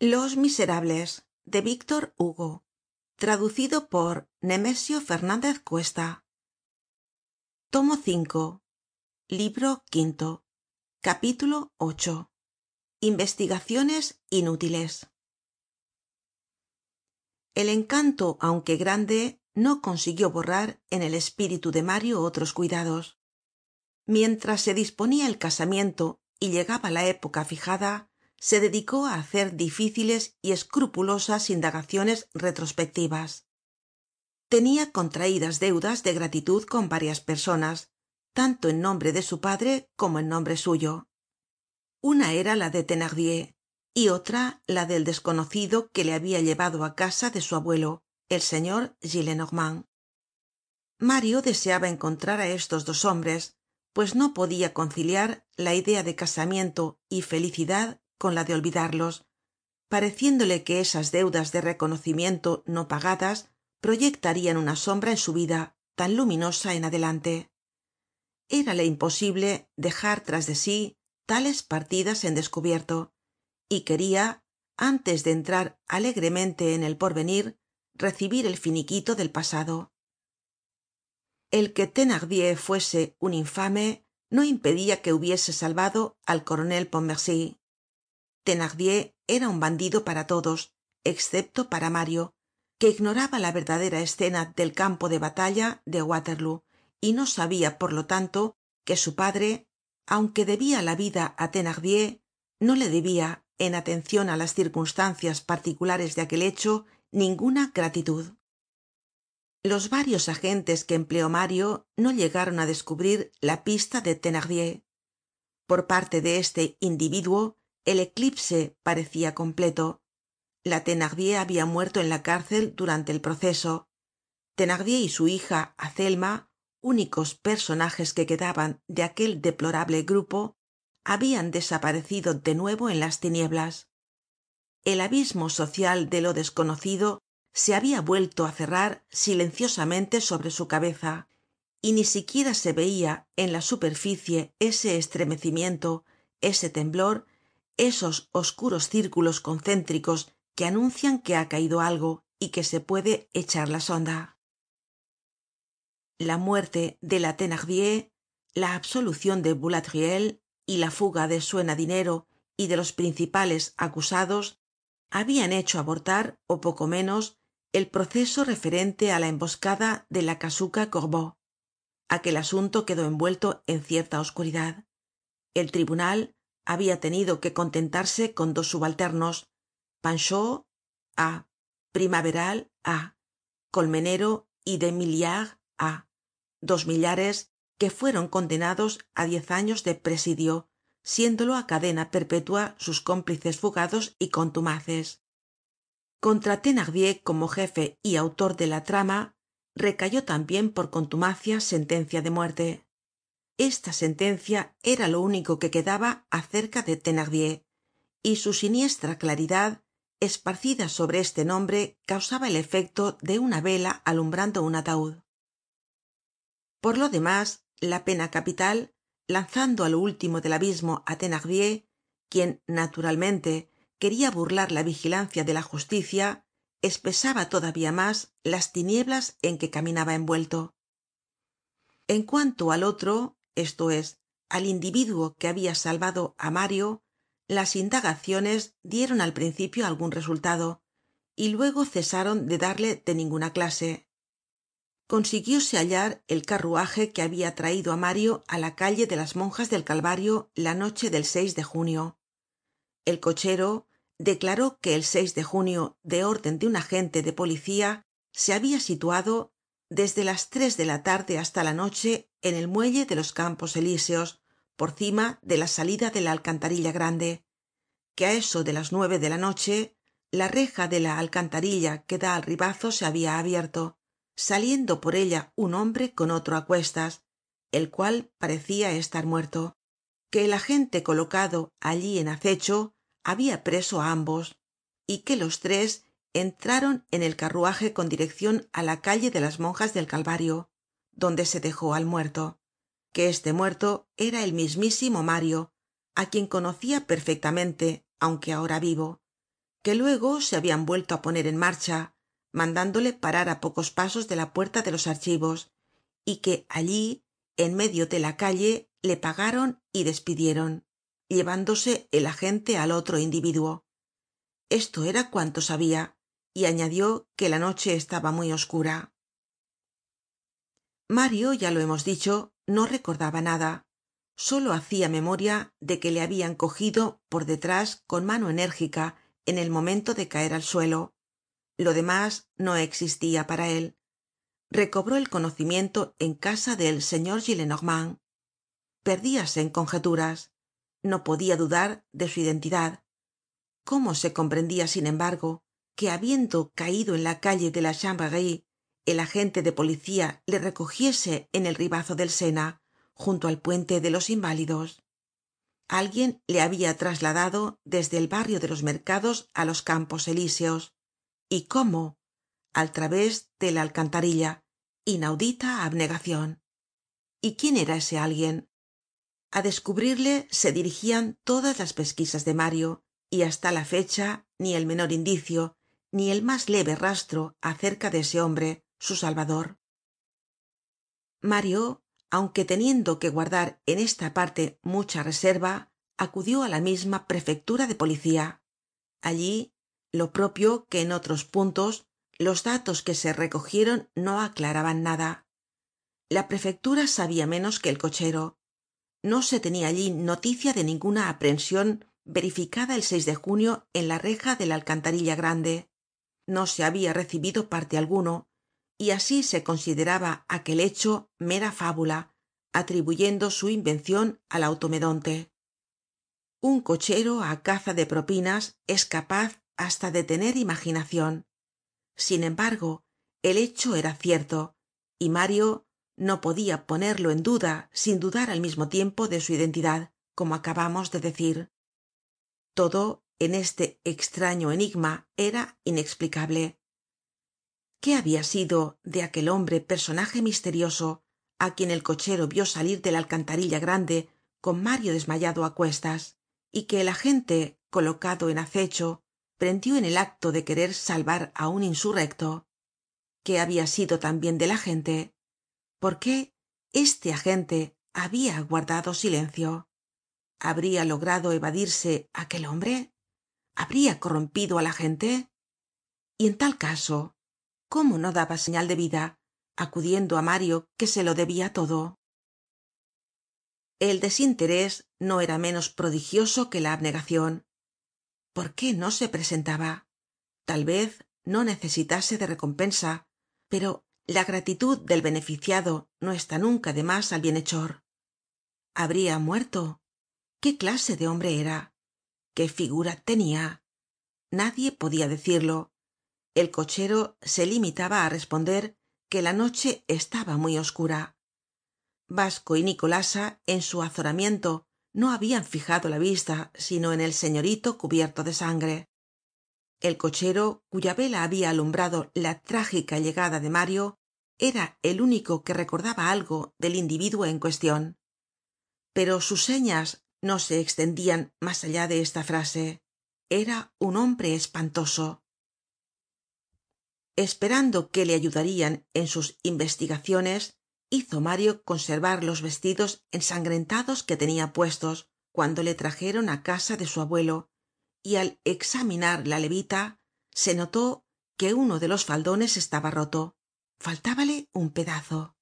los miserables de víctor hugo. Traducido por nemesio fernandez cuesta. Tomo v libro quinto. Capítulo ocho. Investigaciones inútiles. El encanto aunque grande no consiguió borrar en el espíritu de mario otros cuidados. Mientras se disponia el casamiento y llegaba la época fijada se dedicó á hacer difíciles y escrupulosas indagaciones retrospectivas. Tenia contraidas deudas de gratitud con varias personas tanto en nombre de su padre como en nombre suyo. Una era la de thenardier y otra la del desconocido que le habia llevado á casa de su abuelo el señor gillenormand. Mario deseaba encontrar á estos dos hombres pues no podia conciliar la idea de casamiento y felicidad con la de olvidarlos pareciéndole que esas deudas de reconocimiento no pagadas proyectarian una sombra en su vida tan luminosa en adelante. Érale imposible dejar tras de sí tales partidas en descubierto y queria antes de entrar alegremente en el porvenir recibir el finiquito del pasado. El que thenardier fuese un infame no impedia que hubiese salvado al coronel thenardier era un bandido para todos excepto para mario que ignoraba la verdadera escena del campo de batalla de waterloo y no sabia por lo tanto que su padre aunque debia la vida á thenardier no le debia en atencion á las circunstancias particulares de aquel hecho ninguna gratitud. Los varios agentes que empleó mario no llegaron á descubrir la pista de thenardier. Por parte de este individuo el eclipse parecia completo. La thenardier habia muerto en la cárcel durante el proceso. Thenardier y su hija azelma únicos personajes que quedaban de aquel deplorable grupo habian desaparecido de nuevo en las tinieblas. El abismo social de lo desconocido se habia vuelto á cerrar silenciosamente sobre su cabeza y ni siquiera se veia en la superficie ese estremecimiento ese temblor esos oscuros círculos concéntricos que anuncian que ha caido algo y que se puede echar la sonda. La muerte de la thenardier la absolucion de boulatruelle y la fuga de suena dinero y de los principales acusados habian hecho abortar ó poco menos el proceso referente á la emboscada de la casuca gorbeau aquel asunto quedó envuelto en cierta oscuridad. El tribunal habia tenido que contentarse con dos subalternos panchaud a primaveral a colmenero y de milliard a dos millares que fueron condenados á diez años de presidio siéndolo á cadena perpetua sus cómplices fugados y contumaces. Contra thenardier como jefe y autor de la trama recayó tambien por contumacia sentencia de muerte esta sentencia era lo único que quedaba acerca de thenardier y su siniestra claridad esparcida sobre este nombre causaba el efecto de una vela alumbrando un ataud por lo demás la pena capital lanzando á lo último del abismo á thenardier quien naturalmente queria burlar la vigilancia de la justicia espesaba todavía mas las tinieblas en que caminaba envuelto. En cuanto al otro esto es al individuo que habia salvado á mario las indagaciones dieron al principio algun resultado y luego cesaron de darle de ninguna clase. Consiguióse hallar el carruaje que habia traido á mario á la calle de las monjas del calvario la noche del de junio. El cochero declaró que el de junio de orden de un agente de policía se habia situado desde las tres de la tarde hasta la noche en el muelle de los campos elíseos por cima de la salida de la alcantarilla grande que á eso de las nueve de la noche la reja de la alcantarilla que da al ribazo se habia abierto saliendo por ella un hombre con otro á cuestas el cual parecia estar muerto que el agente colocado allí en acecho habia preso á ambos y que los tres entraron en el carruaje con direccion á la calle de las monjas del calvario donde se dejó al muerto que este muerto era el mismísimo mario á quien conocia perfectamente aunque ahora vivo que luego se habian vuelto á poner en marcha mandándole parar á pocos pasos de la puerta de los archivos y que allí en medio de la calle le pagaron y despidieron llevándose el agente al otro individuo. Esto era cuanto sabia y añadió que la noche estaba muy oscura mario ya lo hemos dicho no recordaba nada. Solo hacia memoria de que le habian cogido por detrás con mano enérgica en el momento de caer al suelo. Lo demás no existia para él. Recobró el conocimiento en casa del señor gillenormand. Perdíase en conjeturas. No podia dudar de su identidad. Cómo se comprendia sin embargo que habiendo caido en la calle de la el agente de policía le recogiese en el ribazo del sena junto al puente de los inválidos. Alguien le habia trasladado desde el barrio de los mercados á los campos elíseos. Y cómo al través de la alcantarilla. Inaudita abnegacion y quién era ese alguien a descubrirle se dirigian todas las pesquisas de mario y hasta la fecha ni el menor indicio ni el mas leve rastro acerca de ese hombre su salvador. Mario aunque teniendo que guardar en esta parte mucha reserva acudió á la misma prefectura de policía. Allí lo propio que en otros puntos los datos que se recogieron no aclaraban nada. La prefectura sabia menos que el cochero. No se tenia allí noticia de ninguna aprehension verificada el de junio en la reja de la alcantarilla grande. No se habia recibido parte alguno y así se consideraba aquel hecho mera fábula atribuyendo su invencion al automedonte. Un cochero á caza de propinas es capaz hasta de tener imaginacion sin embargo el hecho era cierto y mario no podia ponerlo en duda sin dudar al mismo tiempo de su identidad como acabamos de decir. Todo en este extraño enigma era inexplicable qué habia sido de aquel hombre personaje misterioso á quien el cochero vio salir de la alcantarilla grande con mario desmayado á cuestas y que el agente colocado en acecho prendió en el acto de querer salvar á un insurrecto qué habia sido tambien del agente por qué este agente habia guardado silencio habria logrado evadirse aquel hombre habria corrompido á la gente y en tal caso cómo no daba señal de vida acudiendo á mario que se lo debia todo el desinterés no era menos prodigioso que la abnegacion por qué no se presentaba tal vez no necesitase de recompensa pero la gratitud del beneficiado no está nunca de más al bienhechor. Habria muerto qué clase de hombre era qué figura tenia nadie podia decirlo el cochero se limitaba á responder que la noche estaba muy oscura. Basco y nicolasa en su azoramiento no habian fijado la vista sino en el señorito cubierto de sangre. El cochero cuya vela habia alumbrado la trágica llegada de mario era el único que recordaba algo del individuo en cuestion pero sus señas no se extendian mas allá de esta frase. Era un hombre espantoso esperando que le ayudarian en sus investigaciones hizo mario conservar los vestidos ensangrentados que tenia puestos cuando le trajeron á casa de su abuelo y al examinar la levita se notó que uno de los faldones estaba roto. Faltábale un pedazo.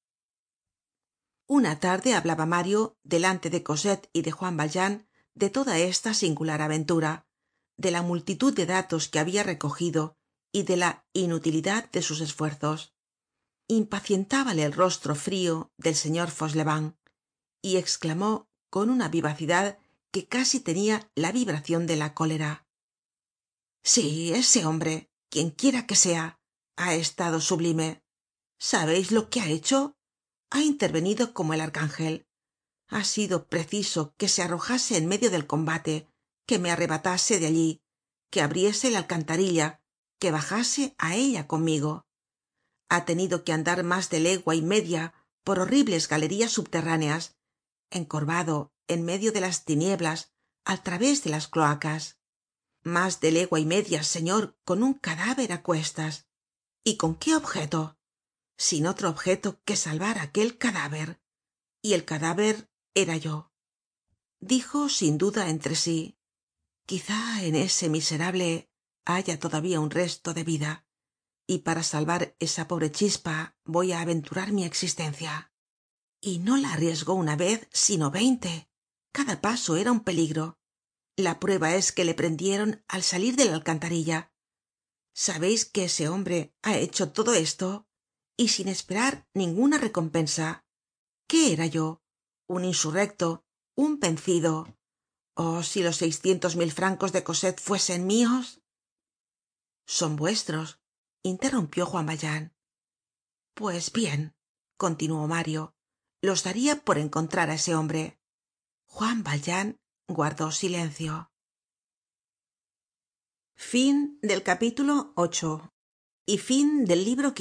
Una tarde hablaba mario delante de cosette y de juan valjean de toda esta singular aventura de la multitud de datos que habia recogido y de la inutilidad de sus esfuerzos. Impacientábale el rostro frio del señor fauchelevent y exclamó con una vivacidad que casi tenia la vibracion de la cólera. Sí ese hombre quien quiera que sea ha estado sublime. Sabeis lo que ha hecho ha intervenido como el arcángel. Ha sido preciso que se arrojase en medio del combate que me arrebatase de allí que abriese la alcantarilla que bajase á ella conmigo. Ha tenido que andar mas de legua y media por horribles galerías subterráneas encorvado en medio de las tinieblas al través de las cloacas. Más de legua y media señor con un cadáver á cuestas. Y con qué objeto sin otro objeto que salvar aquel cadáver. Y el cadáver era yo. Dijo sin duda entre sí. Quizá en ese miserable haya todavía un resto de vida. Y para salvar esa pobre chispa voy á aventurar mi existencia. Y no la arriesgó una vez sino veinte. Cada paso era un peligro. La prueba es que le prendieron al salir de la alcantarilla. Sabeis que ese hombre ha hecho todo esto y sin esperar ninguna recompensa. Qué era yo un insurrecto un vencido oh si los seiscientos mil francos de cosette fuesen mios son vuestros interrumpió juan valjean pues bien continuó mario los daria por encontrar á ese hombre. Juan valjean guardó silencio. Fin del capítulo y fin del libro